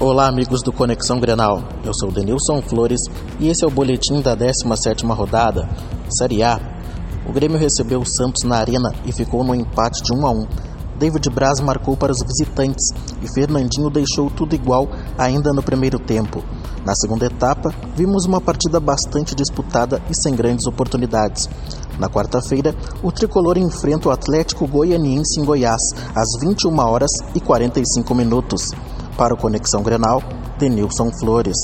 Olá, amigos do Conexão Grenal. Eu sou Denilson Flores e esse é o boletim da 17ª rodada, Série A. O Grêmio recebeu o Santos na Arena e ficou no empate de 1 a 1. David Braz marcou para os visitantes e Fernandinho deixou tudo igual ainda no primeiro tempo. Na segunda etapa, vimos uma partida bastante disputada e sem grandes oportunidades. Na quarta-feira, o tricolor enfrenta o Atlético Goianiense em Goiás, às 21 horas e 45 minutos. Para o Conexão Grenal, Denilson Flores.